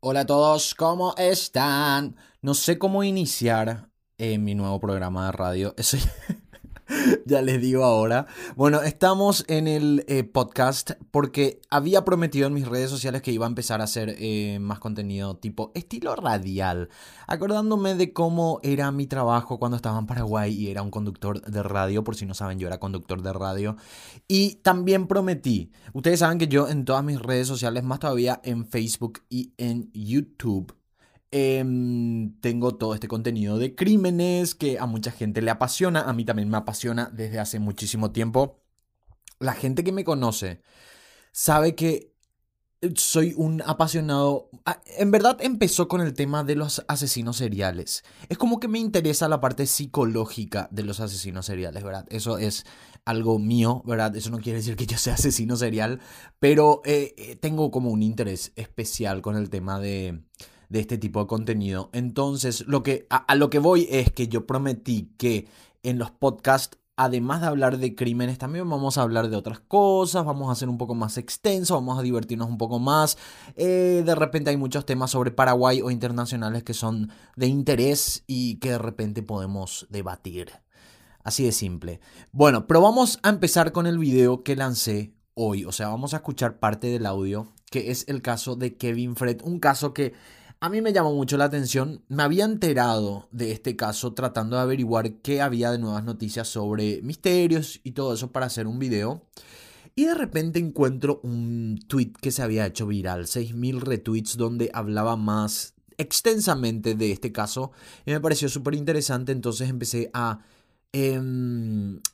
Hola a todos, ¿cómo están? No sé cómo iniciar en mi nuevo programa de radio. Eso ya les digo ahora. Bueno, estamos en el eh, podcast porque había prometido en mis redes sociales que iba a empezar a hacer eh, más contenido tipo estilo radial, acordándome de cómo era mi trabajo cuando estaba en Paraguay y era un conductor de radio, por si no saben, yo era conductor de radio. Y también prometí, ustedes saben que yo en todas mis redes sociales, más todavía en Facebook y en YouTube, Em, tengo todo este contenido de crímenes que a mucha gente le apasiona, a mí también me apasiona desde hace muchísimo tiempo. La gente que me conoce sabe que soy un apasionado. Ah, en verdad empezó con el tema de los asesinos seriales. Es como que me interesa la parte psicológica de los asesinos seriales, ¿verdad? Eso es algo mío, ¿verdad? Eso no quiere decir que yo sea asesino serial, pero eh, eh, tengo como un interés especial con el tema de de este tipo de contenido. Entonces, lo que, a, lo que voy es que yo prometí que en los podcasts además de hablar de crímenes, también vamos a hablar de otras cosas, vamos a hacer un poco más extenso, vamos a divertirnos un poco más. Eh, de repente hay muchos temas sobre Paraguay o internacionales que son de interés y que de repente podemos debatir. Así de simple. Bueno, pero vamos a empezar con el video que lancé hoy. O sea, vamos a escuchar parte del audio, que es el caso de Kevin Fred, un caso que a mí me llamó mucho la atención, me había enterado de este caso tratando de averiguar qué había de nuevas noticias sobre misterios y todo eso para hacer un video. Y de repente encuentro un tweet que se había hecho viral, 6.000 retweets donde hablaba más extensamente de este caso y me pareció súper interesante, entonces empecé a eh,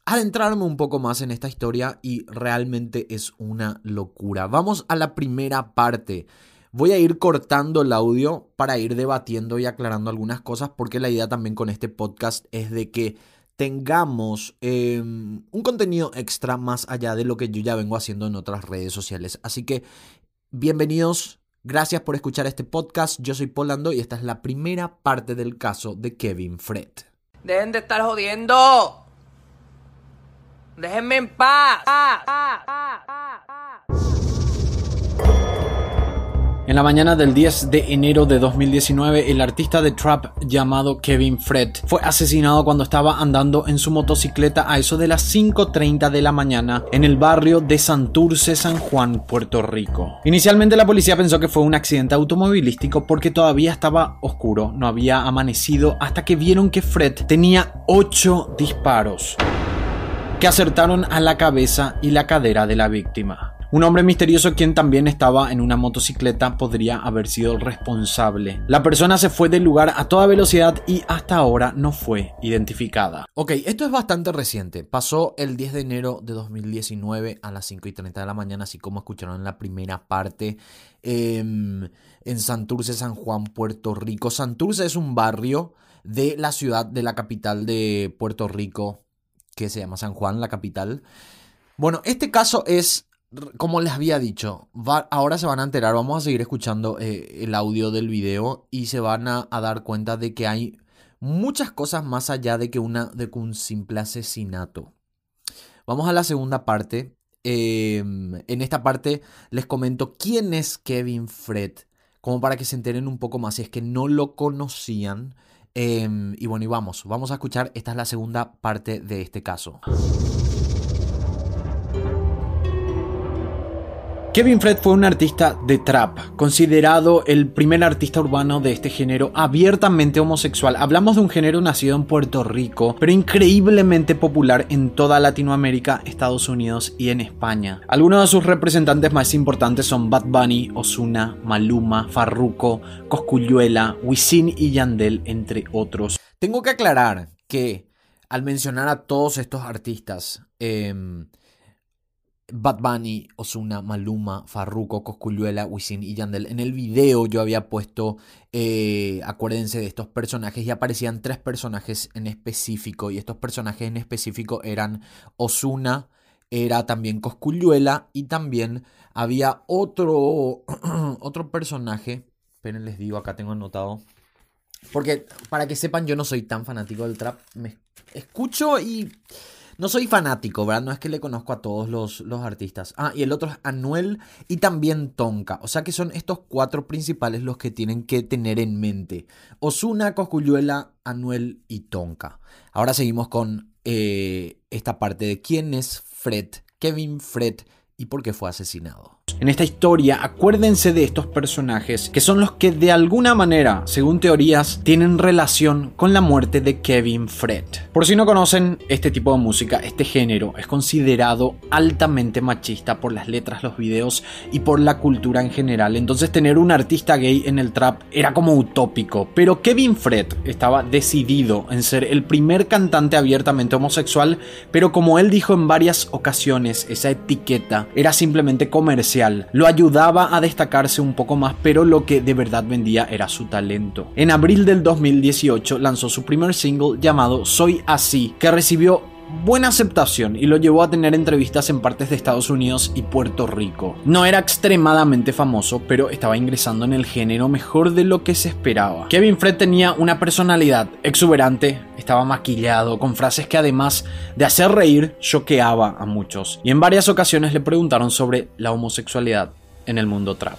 adentrarme un poco más en esta historia y realmente es una locura. Vamos a la primera parte. Voy a ir cortando el audio para ir debatiendo y aclarando algunas cosas porque la idea también con este podcast es de que tengamos em, un contenido extra más allá de lo que yo ya vengo haciendo en otras redes sociales. Así que bienvenidos, gracias por escuchar este podcast. Yo soy Polando y esta es la primera parte del caso de Kevin Fred. Dejen de estar jodiendo. Déjenme en paz. En la mañana del 10 de enero de 2019, el artista de trap llamado Kevin Fred fue asesinado cuando estaba andando en su motocicleta a eso de las 5.30 de la mañana en el barrio de Santurce, San Juan, Puerto Rico. Inicialmente la policía pensó que fue un accidente automovilístico porque todavía estaba oscuro, no había amanecido, hasta que vieron que Fred tenía 8 disparos que acertaron a la cabeza y la cadera de la víctima. Un hombre misterioso quien también estaba en una motocicleta podría haber sido el responsable. La persona se fue del lugar a toda velocidad y hasta ahora no fue identificada. Ok, esto es bastante reciente. Pasó el 10 de enero de 2019 a las 5 y 30 de la mañana, así como escucharon en la primera parte em, en Santurce, San Juan, Puerto Rico. Santurce es un barrio de la ciudad de la capital de Puerto Rico, que se llama San Juan, la capital. Bueno, este caso es como les había dicho, ahora se van a enterar, vamos a seguir escuchando eh, el audio del video y se van a, dar cuenta de que hay muchas cosas más allá de que, una, de un simple asesinato. Vamos a la segunda parte. Em, en esta parte les comento quién es Kevin Fred, como para que se enteren un poco más si es que no lo conocían. Em, y bueno, y vamos, vamos a escuchar, esta es la segunda parte de este caso. Kevin Fred fue un artista de trap, considerado el primer artista urbano de este género abiertamente homosexual. Hablamos de un género nacido en Puerto Rico, pero increíblemente popular en toda Latinoamérica, Estados Unidos y en España. Algunos de sus representantes más importantes son Bad Bunny, Osuna, Maluma, Farruko, Cosculluela, Wisin y Yandel, entre otros. Tengo que aclarar que al mencionar a todos estos artistas, eh, Bad Bunny, Osuna, Maluma, Farruko, Cosculluela, Wisin y Yandel. En el video yo había puesto, eh, acuérdense de estos personajes y aparecían tres personajes en específico. Y estos personajes en específico eran Osuna, era también Cosculluela y también había otro, otro personaje. Esperen, les digo, acá tengo anotado. Porque para que sepan, yo no soy tan fanático del trap. Me escucho y No soy fanático, ¿verdad? No es que le conozco a todos los, los artistas. Ah, y el otro es Anuel y también Tonka. O sea que son estos cuatro principales los que tienen que tener en mente. Osuna, Coscuyuela, Anuel y Tonka. Ahora seguimos con eh, esta parte de quién es Fred, Kevin Fred y por qué fue asesinado. En esta historia, acuérdense de estos personajes que son los que de alguna manera, según teorías, tienen relación con la muerte de Kevin Fred. Por si no conocen este tipo de música, este género es considerado altamente machista por las letras, los videos y por la cultura en general. Entonces tener un artista gay en el trap era como utópico. Pero Kevin Fred estaba decidido en ser el primer cantante abiertamente homosexual, pero como él dijo en varias ocasiones, esa etiqueta era simplemente comercial lo ayudaba a destacarse un poco más, pero lo que de verdad vendía era su talento. En abril del 2018 lanzó su primer single llamado Soy Así, que recibió buena aceptación y lo llevó a tener entrevistas en partes de Estados Unidos y Puerto Rico. No era extremadamente famoso, pero estaba ingresando en el género mejor de lo que se esperaba. Kevin Fred tenía una personalidad exuberante, estaba maquillado, con frases que además de hacer reír, choqueaba a muchos. Y en varias ocasiones le preguntaron sobre la homosexualidad en el mundo trap.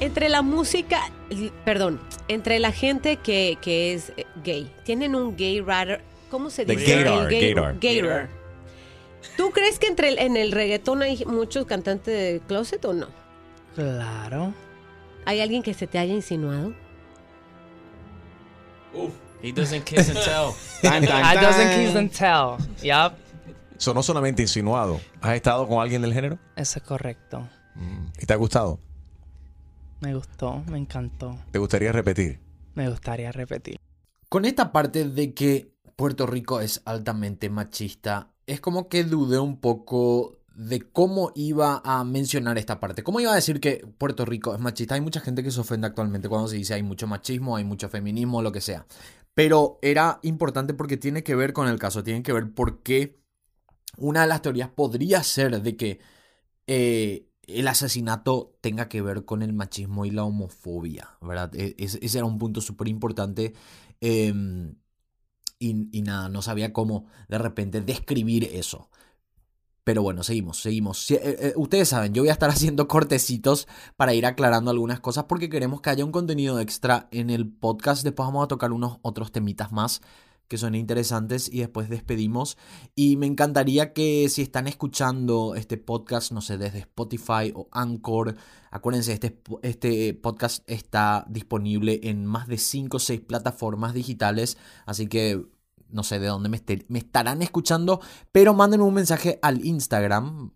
Entre la música, perdón, entre la gente que, que es gay, tienen un gay writer ¿Cómo se dice? Gator, Gator. ¿Tú crees que entre el, en el reggaetón hay muchos cantantes de closet o no? Claro. ¿Hay alguien que se te haya insinuado? Uf. He doesn't kiss and tell. Tan, tan, I doesn't tan. kiss and tell. Yup. Eso no solamente insinuado. ¿Has estado con alguien del género? Eso es correcto. Mm. ¿Y te ha gustado? Me gustó, me encantó. ¿Te gustaría repetir? Me gustaría repetir. Con esta parte de que Puerto Rico es altamente machista, es como que dudé un poco de cómo iba a mencionar esta parte. ¿Cómo iba a decir que Puerto Rico es machista? Hay mucha gente que se ofende actualmente cuando se dice hay mucho machismo, hay mucho feminismo, lo que sea. Pero era importante porque tiene que ver con el caso, tiene que ver por qué una de las teorías podría ser de que eh, el asesinato tenga que ver con el machismo y la homofobia, ¿verdad? E- ese, era un punto súper importante. em, y, nada, no sabía cómo de repente describir eso. Pero bueno, seguimos, seguimos. Si- eh, eh, ustedes saben, yo voy a estar haciendo cortecitos para ir aclarando algunas cosas porque queremos que haya un contenido extra en el podcast. Después vamos a tocar unos otros temitas más que son interesantes y después despedimos. Y me encantaría que si están escuchando este podcast, no sé, desde Spotify o Anchor, acuérdense, este, este podcast está disponible en más de 5 o 6 plataformas digitales, así que no sé de dónde me, estarán escuchando, pero manden un mensaje al Instagram,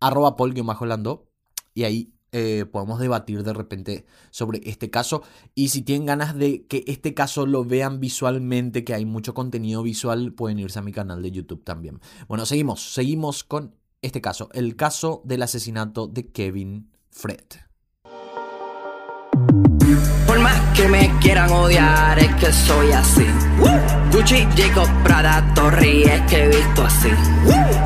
arroba pol-lando, y ahí eh, podemos debatir de repente sobre este caso. Y si tienen ganas de que este caso lo vean visualmente, que hay mucho contenido visual, pueden irse a mi canal de YouTube también. Bueno, seguimos, seguimos con este caso, el caso del asesinato de Kevin Fred. Por más que me quieran odiar, es que soy así. Gucci, Jacob, Prada, Torri, es que he visto así.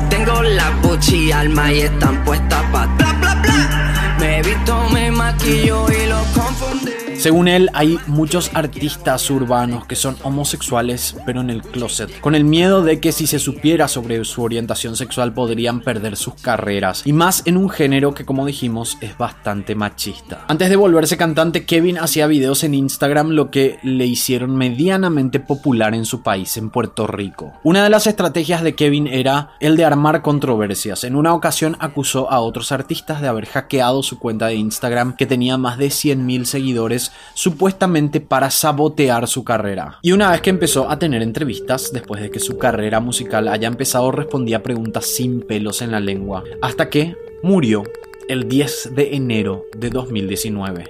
Tengo la Gucci alma y están puestas pa' bla bla bla. Me visto, me maquillo y lo confundí. Según él, hay muchos artistas urbanos que son homosexuales, pero en el closet, con el miedo de que si se supiera sobre su orientación sexual podrían perder sus carreras, y más en un género que como dijimos es bastante machista. Antes de volverse cantante, Kevin hacía videos en Instagram lo que le hicieron medianamente popular en su país, en Puerto Rico. Una de las estrategias de Kevin era el de armar controversias. En una ocasión acusó a otros artistas de haber hackeado su cuenta de Instagram que tenía más de 100.000 seguidores supuestamente para sabotear su carrera. Y una vez que empezó a tener entrevistas, después de que su carrera musical haya empezado, respondía preguntas sin pelos en la lengua, hasta que murió el 10 de enero de 2019.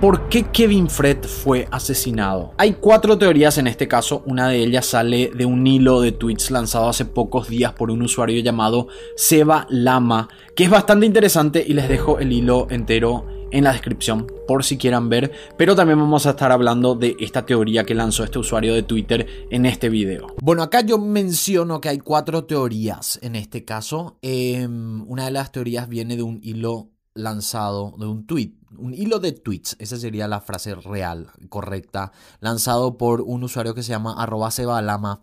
¿Por qué Kevin Fred fue asesinado? Hay cuatro teorías en este caso, una de ellas sale de un hilo de tweets lanzado hace pocos días por un usuario llamado Seba Lama, que es bastante interesante y les dejo el hilo entero en la descripción por si quieran ver, pero también vamos a estar hablando de esta teoría que lanzó este usuario de Twitter en este video. Bueno, acá yo menciono que hay cuatro teorías en este caso. Em, una de las teorías viene de un hilo lanzado de un tweet, un hilo de tweets, esa sería la frase real, correcta, lanzado por un usuario que se llama arroba sebalama.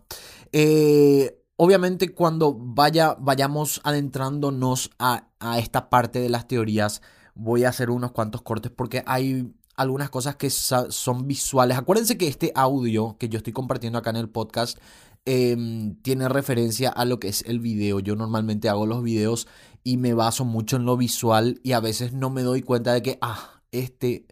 Eh, obviamente cuando vaya, vayamos adentrándonos a, a esta parte de las teorías, voy a hacer unos cuantos cortes porque hay algunas cosas que son visuales. Acuérdense que este audio que yo estoy compartiendo acá en el podcast em, tiene referencia a lo que es el video. Yo normalmente hago los videos y me baso mucho en lo visual y a veces no me doy cuenta de que, ah, este,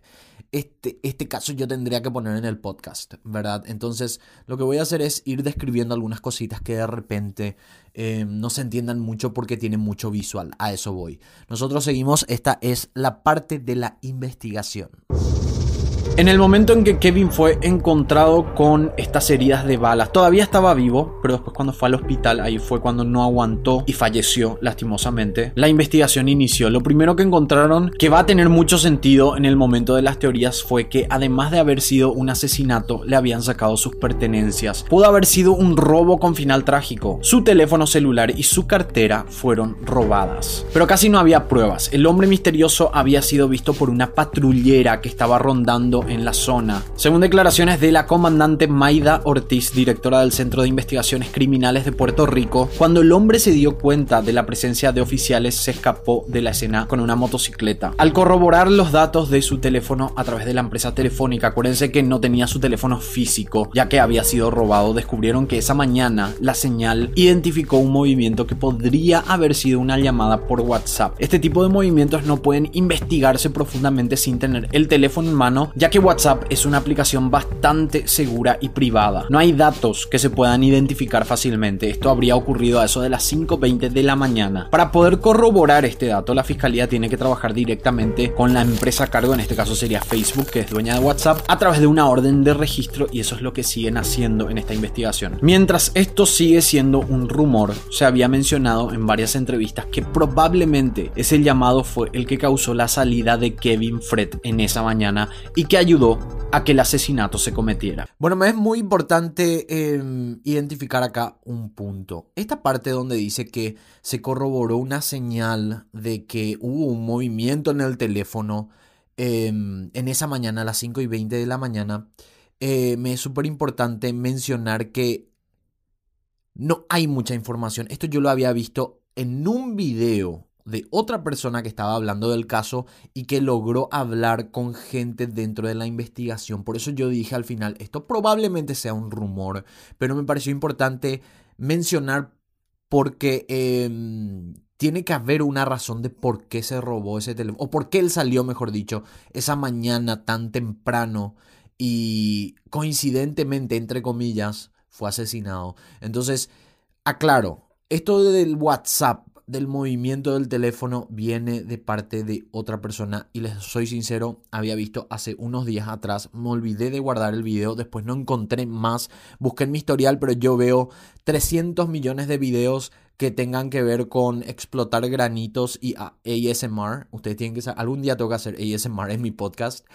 este, este caso yo tendría que poner en el podcast, ¿verdad? Entonces lo que voy a hacer es ir describiendo algunas cositas que de repente eh, no se entiendan mucho porque tienen mucho visual. A eso voy. Nosotros seguimos, esta es la parte de la investigación. En el momento en que Kevin fue encontrado con estas heridas de balas, todavía estaba vivo, pero después cuando fue al hospital, ahí fue cuando no aguantó y falleció lastimosamente. La investigación inició. Lo primero que encontraron, que va a tener mucho sentido en el momento de las teorías, fue que además de haber sido un asesinato, le habían sacado sus pertenencias. Pudo haber sido un robo con final trágico. Su teléfono celular y su cartera fueron robadas. Pero casi no había pruebas. El hombre misterioso había sido visto por una patrullera que estaba rondando en la zona. Según declaraciones de la comandante Maida Ortiz, directora del Centro de Investigaciones Criminales de Puerto Rico, cuando el hombre se dio cuenta de la presencia de oficiales se escapó de la escena con una motocicleta. Al corroborar los datos de su teléfono a través de la empresa telefónica, acuérdense que no tenía su teléfono físico ya que había sido robado, descubrieron que esa mañana la señal identificó un movimiento que podría haber sido una llamada por WhatsApp. Este tipo de movimientos no pueden investigarse profundamente sin tener el teléfono en mano, ya que WhatsApp es una aplicación bastante segura y privada. No hay datos que se puedan identificar fácilmente. Esto habría ocurrido a eso de las 5.20 de la mañana. Para poder corroborar este dato, la fiscalía tiene que trabajar directamente con la empresa a cargo, en este caso sería Facebook, que es dueña de WhatsApp, a través de una orden de registro y eso es lo que siguen haciendo en esta investigación. Mientras esto sigue siendo un rumor, se había mencionado en varias entrevistas que probablemente ese llamado fue el que causó la salida de Kevin Fred en esa mañana y que ayudó a que el asesinato se cometiera. Bueno, me es muy importante eh, identificar acá un punto. Esta parte donde dice que se corroboró una señal de que hubo un movimiento en el teléfono eh, en esa mañana, a las 5 y 20 de la mañana, eh, me es súper importante mencionar que no hay mucha información. Esto yo lo había visto en un video de otra persona que estaba hablando del caso y que logró hablar con gente dentro de la investigación. Por eso yo dije al final, esto probablemente sea un rumor, pero me pareció importante mencionar porque eh, tiene que haber una razón de por qué se robó ese teléfono, o por qué él salió, mejor dicho, esa mañana tan temprano y coincidentemente, entre comillas, fue asesinado. Entonces, aclaro, esto del WhatsApp del movimiento del teléfono viene de parte de otra persona y les soy sincero, había visto hace unos días atrás, me olvidé de guardar el video, después no encontré más, busqué en mi historial, pero yo veo 300 millones de videos que tengan que ver con explotar granitos y ASMR. Ustedes tienen que saber, algún día tengo que hacer ASMR en mi podcast.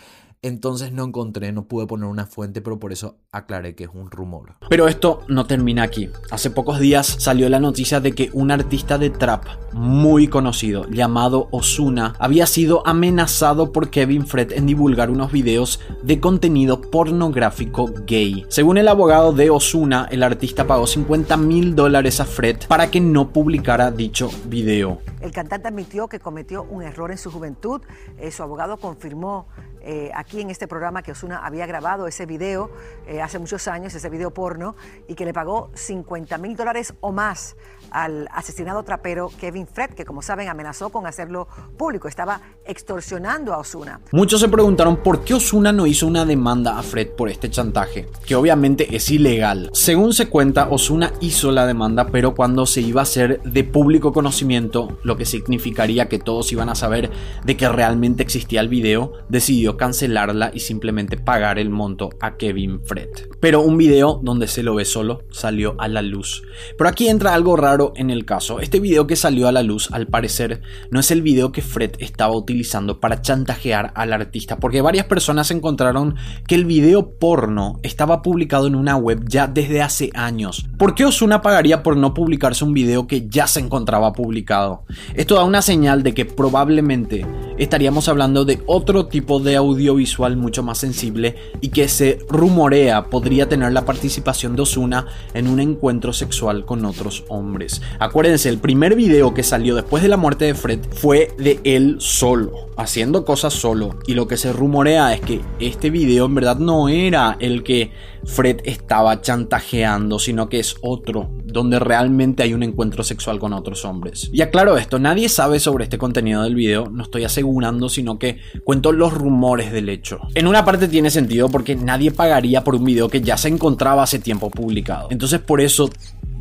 Entonces no encontré, no pude poner una fuente, pero por eso aclaré que es un rumor. Pero esto no termina aquí. Hace pocos días salió la noticia de que un artista de trap muy conocido llamado Osuna había sido amenazado por Kevin Fred en divulgar unos videos de contenido pornográfico gay. Según el abogado de Osuna, el artista pagó 50 mil dólares a Fred para que no publicara dicho video. El cantante admitió que cometió un error en su juventud. Eh, su abogado confirmó eh, aquí en este programa que Osuna había grabado ese video eh, hace muchos años, ese video porno, y que le pagó 50 mil dólares o más al asesinado trapero Kevin Fred, que como saben amenazó con hacerlo público, estaba extorsionando a Osuna. Muchos se preguntaron por qué Osuna no hizo una demanda a Fred por este chantaje, que obviamente es ilegal. Según se cuenta, Osuna hizo la demanda, pero cuando se iba a hacer de público conocimiento, lo que significaría que todos iban a saber de que realmente existía el video, decidió cancelar y simplemente pagar el monto a Kevin Fred. Pero un video donde se lo ve solo salió a la luz. Pero aquí entra algo raro en el caso. Este video que salió a la luz al parecer no es el video que Fred estaba utilizando para chantajear al artista, porque varias personas encontraron que el video porno estaba publicado en una web ya desde hace años. ¿Por qué Osuna pagaría por no publicarse un video que ya se encontraba publicado? Esto da una señal de que probablemente estaríamos hablando de otro tipo de audiovisual mucho más sensible y que se rumorea podría tener la participación de Osuna en un encuentro sexual con otros hombres. Acuérdense, el primer video que salió después de la muerte de Fred fue de él solo, haciendo cosas solo. Y lo que se rumorea es que este video en verdad no era el que Fred estaba chantajeando, sino que es otro, donde realmente hay un encuentro sexual con otros hombres. Y aclaro esto, nadie sabe sobre este contenido del video, no estoy asegurando, sino que cuento los rumores del hecho. En una parte tiene sentido porque nadie pagaría por un video que ya se encontraba hace tiempo publicado. Entonces por eso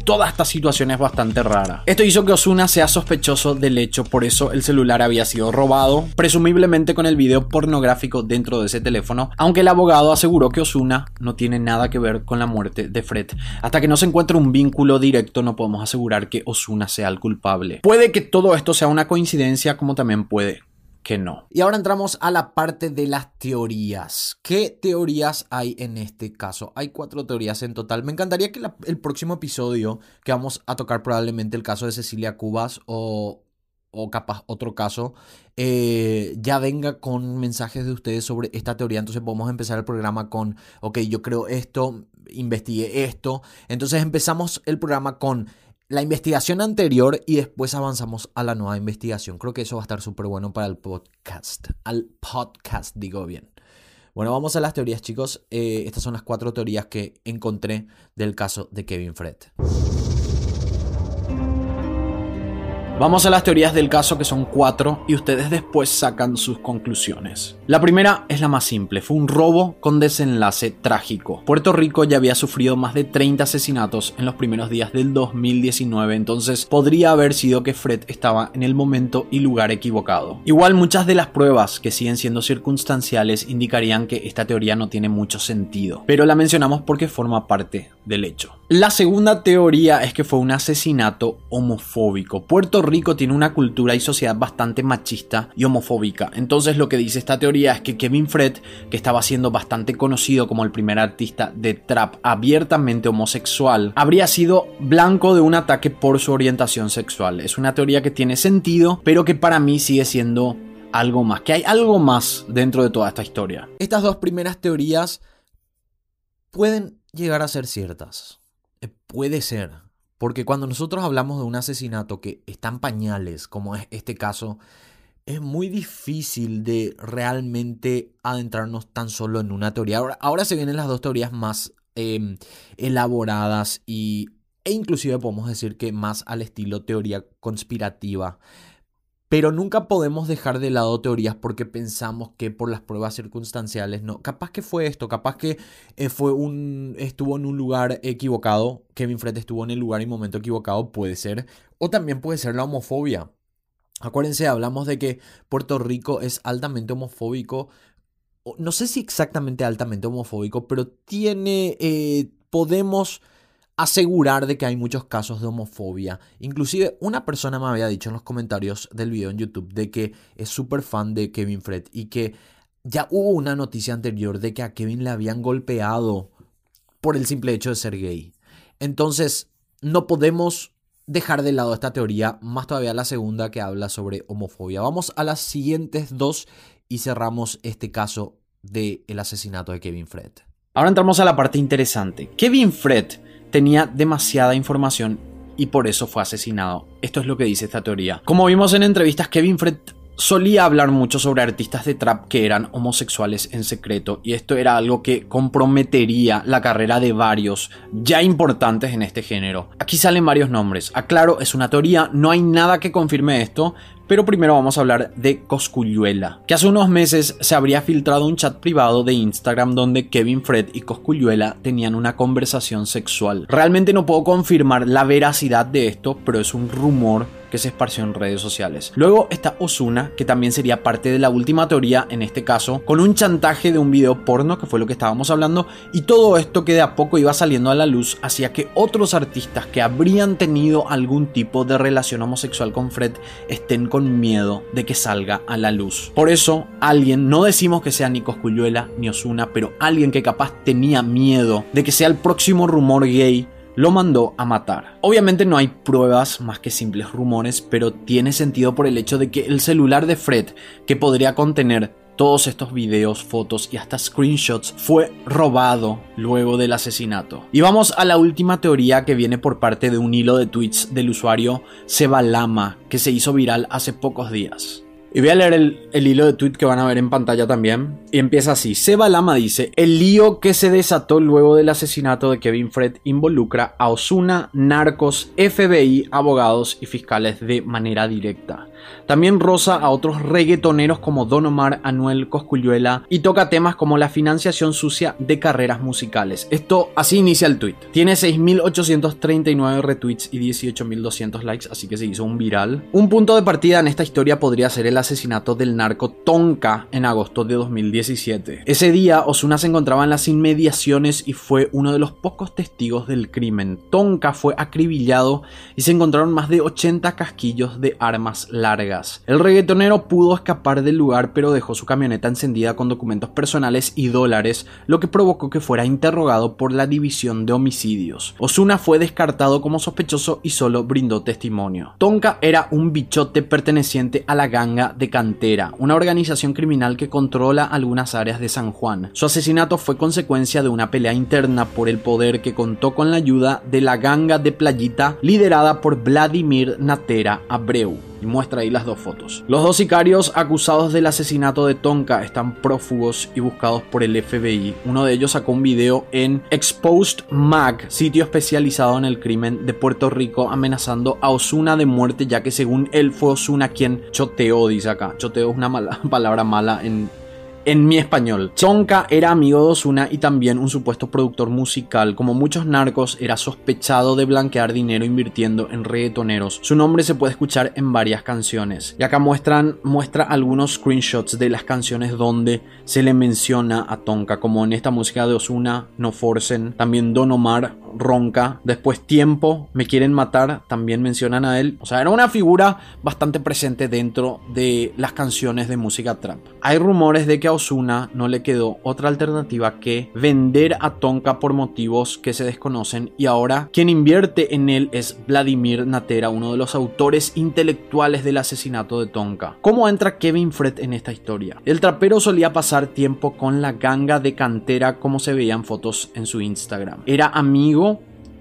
toda esta situación es bastante rara. Esto hizo que Osuna sea sospechoso del hecho, por eso el celular había sido robado, presumiblemente con el video pornográfico dentro de ese teléfono, aunque el abogado aseguró que Osuna no tiene nada que ver con la muerte de Fred. Hasta que no se encuentre un vínculo directo no podemos asegurar que Osuna sea el culpable. Puede que todo esto sea una coincidencia como también puede que no. Y ahora entramos a la parte de las teorías. ¿Qué teorías hay en este caso? Hay cuatro teorías en total. Me encantaría que el próximo episodio, que vamos a tocar probablemente el caso de Cecilia Cubas o, o capaz otro caso, eh, ya venga con mensajes de ustedes sobre esta teoría. Entonces podemos empezar el programa con, ok, yo creo esto, investigué esto. Entonces empezamos el programa con la investigación anterior y después avanzamos a la nueva investigación. Creo que eso va a estar súper bueno para el podcast. Al podcast, digo bien. Bueno, vamos a las teorías, chicos. Eh, estas son las cuatro teorías que encontré del caso de Kevin Fred. Vamos a las teorías del caso que son cuatro y ustedes después sacan sus conclusiones. La primera es la más simple, fue un robo con desenlace trágico. Puerto Rico ya había sufrido más de 30 asesinatos en los primeros días del 2019, entonces podría haber sido que Fred estaba en el momento y lugar equivocado. Igual muchas de las pruebas que siguen siendo circunstanciales indicarían que esta teoría no tiene mucho sentido, pero la mencionamos porque forma parte del hecho. La segunda teoría es que fue un asesinato homofóbico. Puerto Rico tiene una cultura y sociedad bastante machista y homofóbica. Entonces lo que dice esta teoría es que Kevin Fred, que estaba siendo bastante conocido como el primer artista de trap abiertamente homosexual, habría sido blanco de un ataque por su orientación sexual. Es una teoría que tiene sentido, pero que para mí sigue siendo algo más, que hay algo más dentro de toda esta historia. Estas dos primeras teorías pueden llegar a ser ciertas. Eh, Puede ser. Porque cuando nosotros hablamos de un asesinato que está en pañales, como es este caso, es muy difícil de realmente adentrarnos tan solo en una teoría. Ahora, se vienen las dos teorías más eh, elaboradas y, e inclusive podemos decir que más al estilo teoría conspirativa. Pero nunca podemos dejar de lado teorías porque pensamos que por las pruebas circunstanciales no. Capaz que fue esto, capaz que eh, fue un. estuvo en un lugar equivocado. Kevin Fred estuvo en el lugar y momento equivocado, puede ser. O también puede ser la homofobia. Acuérdense, hablamos de que Puerto Rico es altamente homofóbico. No sé si exactamente altamente homofóbico, pero tiene. eh, podemos asegurar de que hay muchos casos de homofobia. Inclusive una persona me había dicho en los comentarios del video en YouTube de que es súper fan de Kevin Fred y que ya hubo una noticia anterior de que a Kevin le habían golpeado por el simple hecho de ser gay. Entonces, no podemos dejar de lado esta teoría, más todavía la segunda que habla sobre homofobia. Vamos a las siguientes dos y cerramos este caso del asesinato de Kevin Fred. Ahora entramos a la parte interesante. Kevin Fred tenía demasiada información y por eso fue asesinado. Esto es lo que dice esta teoría. Como vimos en entrevistas, Kevin Fred solía hablar mucho sobre artistas de trap que eran homosexuales en secreto y esto era algo que comprometería la carrera de varios ya importantes en este género. Aquí salen varios nombres. Aclaro, es una teoría, no hay nada que confirme esto, pero primero vamos a hablar de Cosculluela, que hace unos meses se habría filtrado un chat privado de Instagram donde Kevin Fred y Cosculluela tenían una conversación sexual. Realmente no puedo confirmar la veracidad de esto, pero es un rumor que se esparció en redes sociales. Luego está Osuna, que también sería parte de la última teoría en este caso, con un chantaje de un video porno, que fue lo que estábamos hablando, y todo esto que de a poco iba saliendo a la luz hacía que otros artistas que habrían tenido algún tipo de relación homosexual con Fred estén con miedo de que salga a la luz. Por eso, alguien, no decimos que sea ni Cosculluela ni Osuna, pero alguien que capaz tenía miedo de que sea el próximo rumor gay, lo mandó a matar. Obviamente no hay pruebas más que simples rumores, pero tiene sentido por el hecho de que el celular de Fred, que podría contener todos estos videos, fotos y hasta screenshots fue robado luego del asesinato. Y vamos a la última teoría que viene por parte de un hilo de tweets del usuario Seba Lama que se hizo viral hace pocos días. Y voy a leer el, hilo de tweet que van a ver en pantalla también. Y empieza así. Seba Lama dice, el lío que se desató luego del asesinato de Kevin Fred involucra a Osuna, narcos, FBI, abogados y fiscales de manera directa. También roza a otros reggaetoneros como Don Omar, Anuel, Cosculluela y toca temas como la financiación sucia de carreras musicales. Esto así inicia el tweet. Tiene 6.839 retweets y 18.200 likes, así que se hizo un viral. Un punto de partida en esta historia podría ser el asesinato del narco Tonka en agosto de 2017. Ese día, Osuna se encontraba en las inmediaciones y fue uno de los pocos testigos del crimen. Tonka fue acribillado y se encontraron más de 80 casquillos de armas largas. El reggaetonero pudo escapar del lugar pero dejó su camioneta encendida con documentos personales y dólares, lo que provocó que fuera interrogado por la división de homicidios. Osuna fue descartado como sospechoso y solo brindó testimonio. Tonka era un bichote perteneciente a la ganga de Cantera, una organización criminal que controla algunas áreas de San Juan. Su asesinato fue consecuencia de una pelea interna por el poder que contó con la ayuda de la ganga de Playita liderada por Vladimir Natera Abreu y muestra ahí las dos fotos. Los dos sicarios acusados del asesinato de Tonka están prófugos y buscados por el FBI. Uno de ellos sacó un video en Exposed Mag, sitio especializado en el crimen de Puerto Rico, amenazando a Osuna de muerte, ya que según él fue Osuna quien choteó, dice acá. Choteo es una mala, palabra mala en, en mi español. Tonka era amigo de Osuna y también un supuesto productor musical. Como muchos narcos, era sospechado de blanquear dinero invirtiendo en reggaetoneros. Su nombre se puede escuchar en varias canciones. Y acá muestran, muestra algunos screenshots de las canciones donde se le menciona a Tonka, como en esta música de Osuna, No Forcen, también Don Omar, Ronca, después Tiempo, Me Quieren Matar, también mencionan a él. O sea, era una figura bastante presente dentro de las canciones de música trap. Hay rumores de que a Osuna no le quedó otra alternativa que vender a Tonka por motivos que se desconocen y ahora quien invierte en él es Vladimir Natera, uno de los autores intelectuales del asesinato de Tonka. ¿Cómo entra Kevin Fred en esta historia? El trapero solía pasar tiempo con la ganga de cantera como se veían fotos en su Instagram. Era amigo,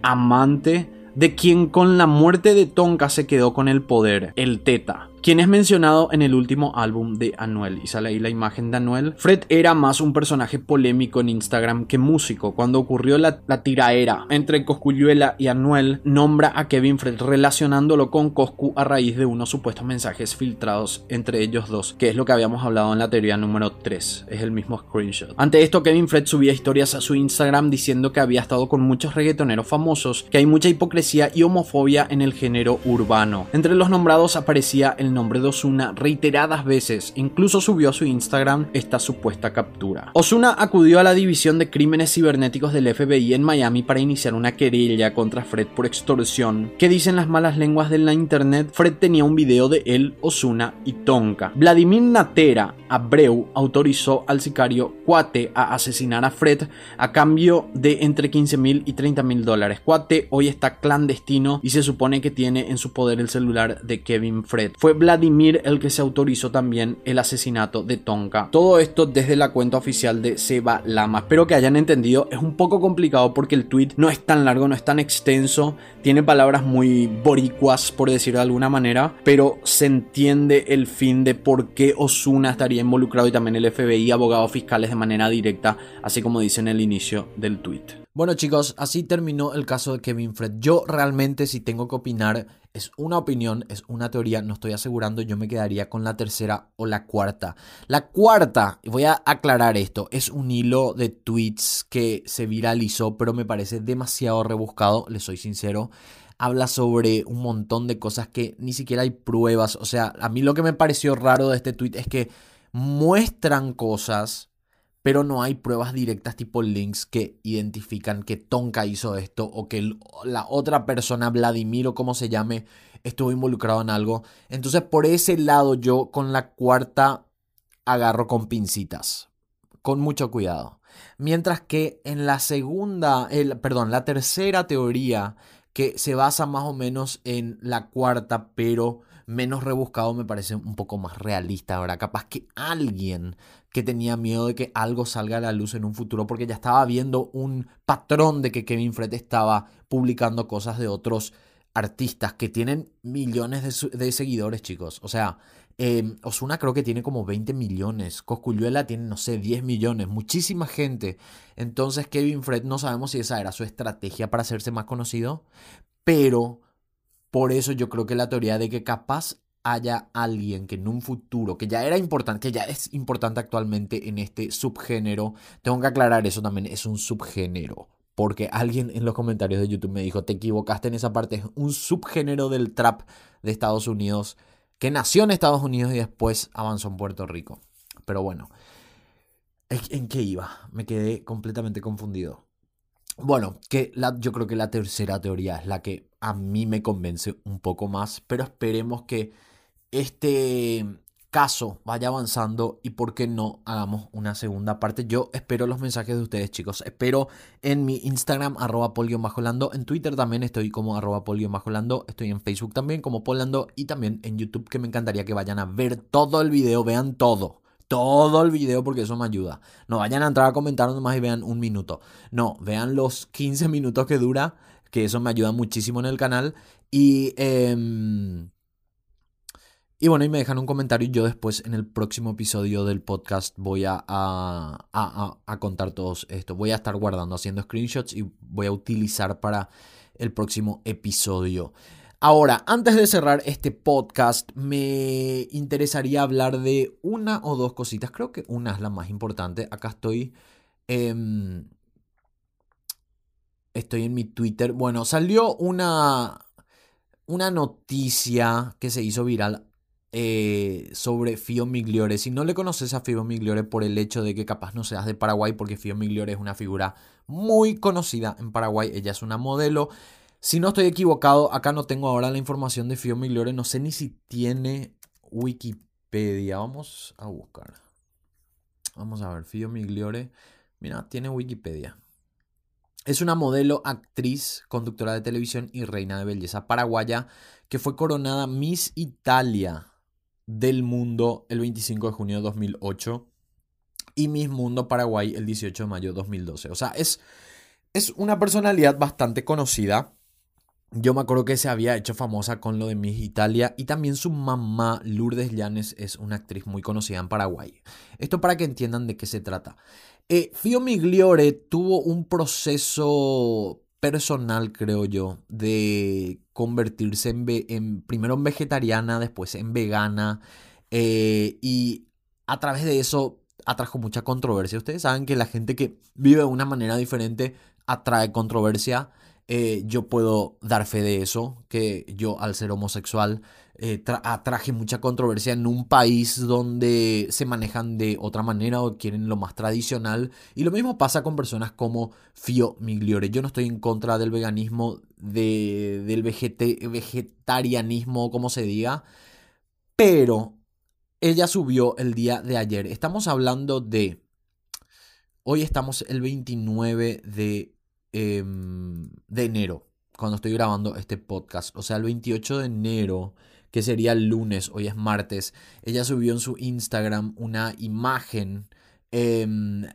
amante, de quien con la muerte de Tonka se quedó con el poder, el Teta quien es mencionado en el último álbum de Anuel. Y sale ahí la imagen de Anuel. Fred era más un personaje polémico en Instagram que músico. Cuando ocurrió la, tiraera entre Cosculluela y Anuel, nombra a Kevin Fred relacionándolo con Coscu a raíz de unos supuestos mensajes filtrados entre ellos dos, que es lo que habíamos hablado en la teoría número 3. Es el mismo screenshot. Ante esto, Kevin Fred subía historias a su Instagram diciendo que había estado con muchos reggaetoneros famosos, que hay mucha hipocresía y homofobia en el género urbano. Entre los nombrados aparecía el nombre de Osuna reiteradas veces, incluso subió a su Instagram esta supuesta captura. Osuna acudió a la División de Crímenes Cibernéticos del FBI en Miami para iniciar una querella contra Fred por extorsión. ¿Qué dicen las malas lenguas de la internet? Fred tenía un video de él, Osuna y Tonka. Vladimir Natera Abreu autorizó al sicario Cuate a asesinar a Fred a cambio de entre 15 mil y 30 mil dólares. Cuate hoy está clandestino y se supone que tiene en su poder el celular de Kevin Fred. Fue Vladimir el que se autorizó también el asesinato de Tonka. Todo esto desde la cuenta oficial de Seba Lama. Espero que hayan entendido. Es un poco complicado porque el tweet no es tan largo, no es tan extenso. Tiene palabras muy boricuas, por decirlo de alguna manera. Pero se entiende el fin de por qué Osuna estaría involucrado y también el FBI, abogados fiscales de manera directa, así como dice en el inicio del tweet. Bueno chicos, así terminó el caso de Kevin Fred. Yo realmente si tengo que opinar, es una opinión, es una teoría, no estoy asegurando, yo me quedaría con la tercera o la cuarta. La cuarta, voy a aclarar esto, es un hilo de tweets que se viralizó, pero me parece demasiado rebuscado, le soy sincero. Habla sobre un montón de cosas que ni siquiera hay pruebas. O sea, a mí lo que me pareció raro de este tweet es que muestran cosas pero no hay pruebas directas tipo links que identifican que Tonka hizo esto o que la otra persona, Vladimir o como se llame, estuvo involucrado en algo. Entonces por ese lado yo con la cuarta agarro con pincitas, con mucho cuidado. Mientras que en la segunda, el, perdón, la tercera teoría que se basa más o menos en la cuarta, pero menos rebuscado, me parece un poco más realista, ¿verdad? Capaz que alguien que tenía miedo de que algo salga a la luz en un futuro porque ya estaba viendo un patrón de que Kevin Fred estaba publicando cosas de otros artistas que tienen millones de, seguidores, chicos. O sea, eh, Osuna creo que tiene como 20 millones. Cosculluela tiene, no sé, 10 millones. Muchísima gente. Entonces, Kevin Fred no sabemos si esa era su estrategia para hacerse más conocido. Pero por eso yo creo que la teoría de que capaz haya alguien que en un futuro, que ya era importante, que ya es importante actualmente en este subgénero, tengo que aclarar eso también, es un subgénero. Porque alguien en los comentarios de YouTube me dijo, te equivocaste en esa parte, es un subgénero del trap de Estados Unidos, que nació en Estados Unidos y después avanzó en Puerto Rico. Pero bueno, ¿en qué iba? Me quedé completamente confundido. Bueno, que yo creo que la tercera teoría es la que a mí me convence un poco más, pero esperemos que este caso vaya avanzando y por qué no hagamos una segunda parte. Yo espero los mensajes de ustedes, chicos. Espero en mi Instagram, arroba polio-lando. En Twitter también estoy como arroba polio-lando. Estoy en Facebook también como polando y también en YouTube que me encantaría que vayan a ver todo el video, vean todo todo el video porque eso me ayuda. No vayan a entrar a comentar nomás y vean un minuto. No, vean los 15 minutos que dura, que eso me ayuda muchísimo en el canal. Y, em, y bueno, y me dejan un comentario y yo después en el próximo episodio del podcast voy a, a, a, a contar todo esto. Voy a estar guardando, haciendo screenshots y voy a utilizar para el próximo episodio. Ahora, antes de cerrar este podcast, me interesaría hablar de una o dos cositas. Creo que una es la más importante. Acá estoy. Em, estoy en mi Twitter. Bueno, salió una, una noticia que se hizo viral eh, sobre Fio Migliore. Si no le conoces a Fio Migliore por el hecho de que capaz no seas de Paraguay, porque Fio Migliore es una figura muy conocida en Paraguay. Ella es una modelo si no estoy equivocado, acá no tengo ahora la información de Fio Migliore. No sé ni si tiene Wikipedia. Vamos a buscar. Vamos a ver, Fio Migliore. Mira, tiene Wikipedia. Es una modelo, actriz, conductora de televisión y reina de belleza paraguaya que fue coronada Miss Italia del mundo el 25 de junio de 2008 y Miss Mundo Paraguay el 18 de mayo de 2012. O sea, es, es una personalidad bastante conocida yo me acuerdo que se había hecho famosa con lo de Miss Italia y también su mamá Lourdes Llanes es una actriz muy conocida en Paraguay. Esto para que entiendan de qué se trata. Eh, Fio Migliore tuvo un proceso personal, creo yo, de convertirse en, primero en vegetariana, después en vegana eh, y a través de eso atrajo mucha controversia. Ustedes saben que la gente que vive de una manera diferente atrae controversia. Eh, yo puedo dar fe de eso, que yo al ser homosexual eh, atraje mucha controversia en un país donde se manejan de otra manera o quieren lo más tradicional. Y lo mismo pasa con personas como Fio Migliore. Yo no estoy en contra del veganismo, de, del vegetarianismo, como se diga, pero ella subió el día de ayer. Estamos hablando de... Hoy estamos el 29 de Em, de enero, cuando estoy grabando este podcast. O sea, el 28 de enero, que sería el lunes, hoy es martes, ella subió en su Instagram una imagen em,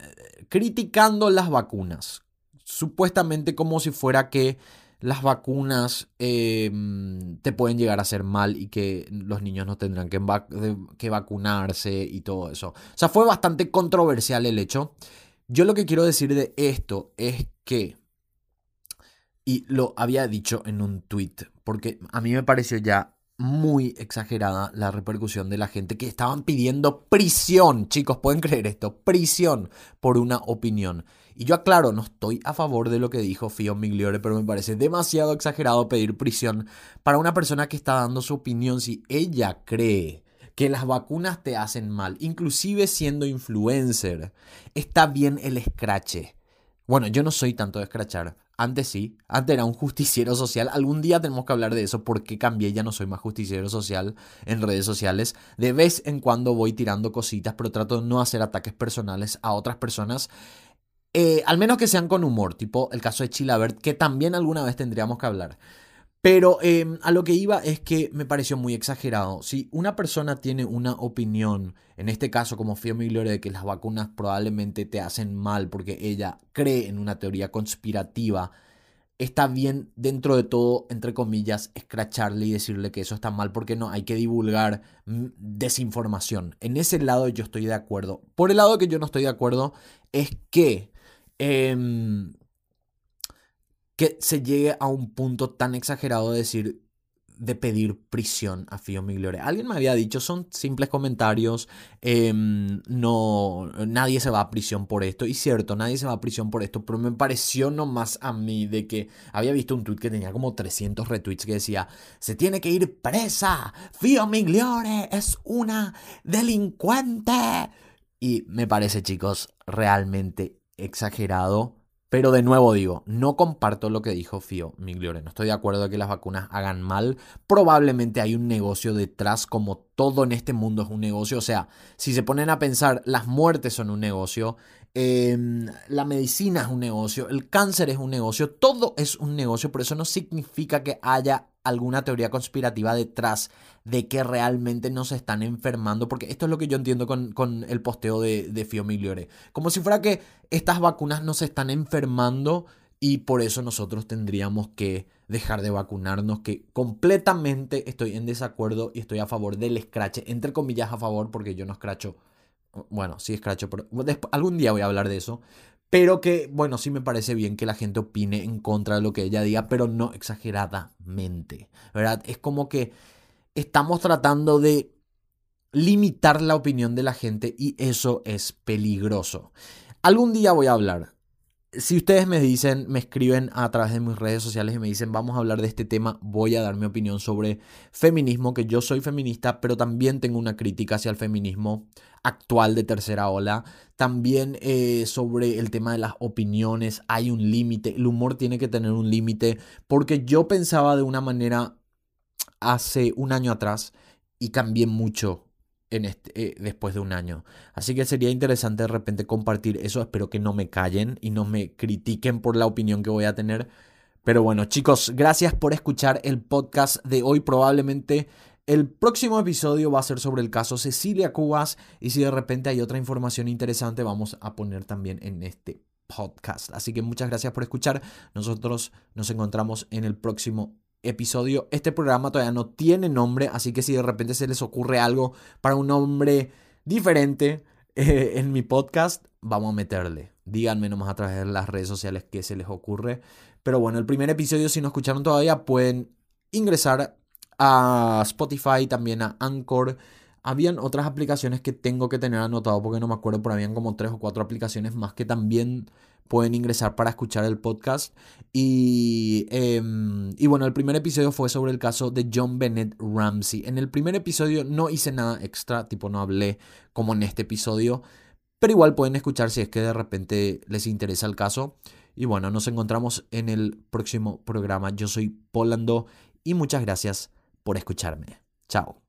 criticando las vacunas. Supuestamente como si fuera que las vacunas em, te pueden llegar a hacer mal y que los niños no tendrán que, que, vacunarse y todo eso. O sea, fue bastante controversial el hecho. Yo lo que quiero decir de esto es que Y lo había dicho en un tweet, porque a mí me pareció ya muy exagerada la repercusión de la gente que estaban pidiendo prisión. Chicos, pueden creer esto, prisión por una opinión. Y yo aclaro, no estoy a favor de lo que dijo Fio Migliore, pero me parece demasiado exagerado pedir prisión para una persona que está dando su opinión si ella cree que las vacunas te hacen mal, inclusive siendo influencer. Está bien el escrache. Bueno, yo no soy tanto de escrachar. Antes sí, antes era un justiciero social. Algún día tenemos que hablar de eso porque cambié, ya no soy más justiciero social en redes sociales. De vez en cuando voy tirando cositas, pero trato de no hacer ataques personales a otras personas. Eh, al menos que sean con humor, tipo el caso de Chilabert, que también alguna vez tendríamos que hablar. Pero em, a lo que iba es que me pareció muy exagerado. Si una persona tiene una opinión, en este caso como Fio Migliore, de que las vacunas probablemente te hacen mal porque ella cree en una teoría conspirativa, está bien dentro de todo, entre comillas, escracharle y decirle que eso está mal porque no hay que divulgar mm, desinformación. En ese lado yo estoy de acuerdo. Por el lado que yo no estoy de acuerdo es que... Em, se llegue a un punto tan exagerado de decir de pedir prisión a Fio Migliore. Alguien me había dicho, son simples comentarios, em, no, nadie se va a prisión por esto. Y cierto, nadie se va a prisión por esto, pero me pareció nomás a mí de que había visto un tweet que tenía como 300 retweets que decía, se tiene que ir presa, Fio Migliore es una delincuente. Y me parece, chicos, realmente exagerado pero de nuevo digo, no comparto lo que dijo Fio Migliore. No estoy de acuerdo de que las vacunas hagan mal. Probablemente hay un negocio detrás, como todo en este mundo es un negocio. O sea, si se ponen a pensar, las muertes son un negocio, em, la medicina es un negocio, el cáncer es un negocio, todo es un negocio. Por eso no significa que haya alguna teoría conspirativa detrás de que realmente nos están enfermando, porque esto es lo que yo entiendo con, el posteo de, de Fio Migliore. Como si fuera que estas vacunas nos están enfermando y por eso nosotros tendríamos que dejar de vacunarnos, que completamente estoy en desacuerdo y estoy a favor del scratch, entre comillas a favor, porque yo no escracho, bueno, sí escracho, pero algún día voy a hablar de eso, pero que, bueno, sí me parece bien que la gente opine en contra de lo que ella diga, pero no exageradamente, ¿verdad? Es como que estamos tratando de limitar la opinión de la gente y eso es peligroso. Algún día voy a hablar. Si ustedes me dicen, me escriben a través de mis redes sociales y me dicen, vamos a hablar de este tema, voy a dar mi opinión sobre feminismo, que yo soy feminista, pero también tengo una crítica hacia el feminismo actual de tercera ola. También eh, sobre el tema de las opiniones, hay un límite, el humor tiene que tener un límite, porque yo pensaba de una manera hace un año atrás y cambié mucho este, eh, después de un año. Así que sería interesante de repente compartir eso. Espero que no me callen y no me critiquen por la opinión que voy a tener. Pero bueno, chicos, gracias por escuchar el podcast de hoy. Probablemente el próximo episodio va a ser sobre el caso Cecilia Cubas y si de repente hay otra información interesante vamos a poner también en este podcast. Así que muchas gracias por escuchar. Nosotros nos encontramos en el próximo episodio. Este programa todavía no tiene nombre, así que si de repente se les ocurre algo para un nombre diferente eh, en mi podcast, vamos a meterle. Díganme nomás a través de las redes sociales qué se les ocurre. Pero bueno, el primer episodio, si no escucharon todavía, pueden ingresar a Spotify, también a Anchor. Habían otras aplicaciones que tengo que tener anotado porque no me acuerdo, pero habían como tres o cuatro aplicaciones más que también pueden ingresar para escuchar el podcast. Y, em, y bueno, el primer episodio fue sobre el caso de John Bennett Ramsey. En el primer episodio no hice nada extra, tipo no hablé como en este episodio, pero igual pueden escuchar si es que de repente les interesa el caso. Y bueno, nos encontramos en el próximo programa. Yo soy Polando y muchas gracias por escucharme. Chao.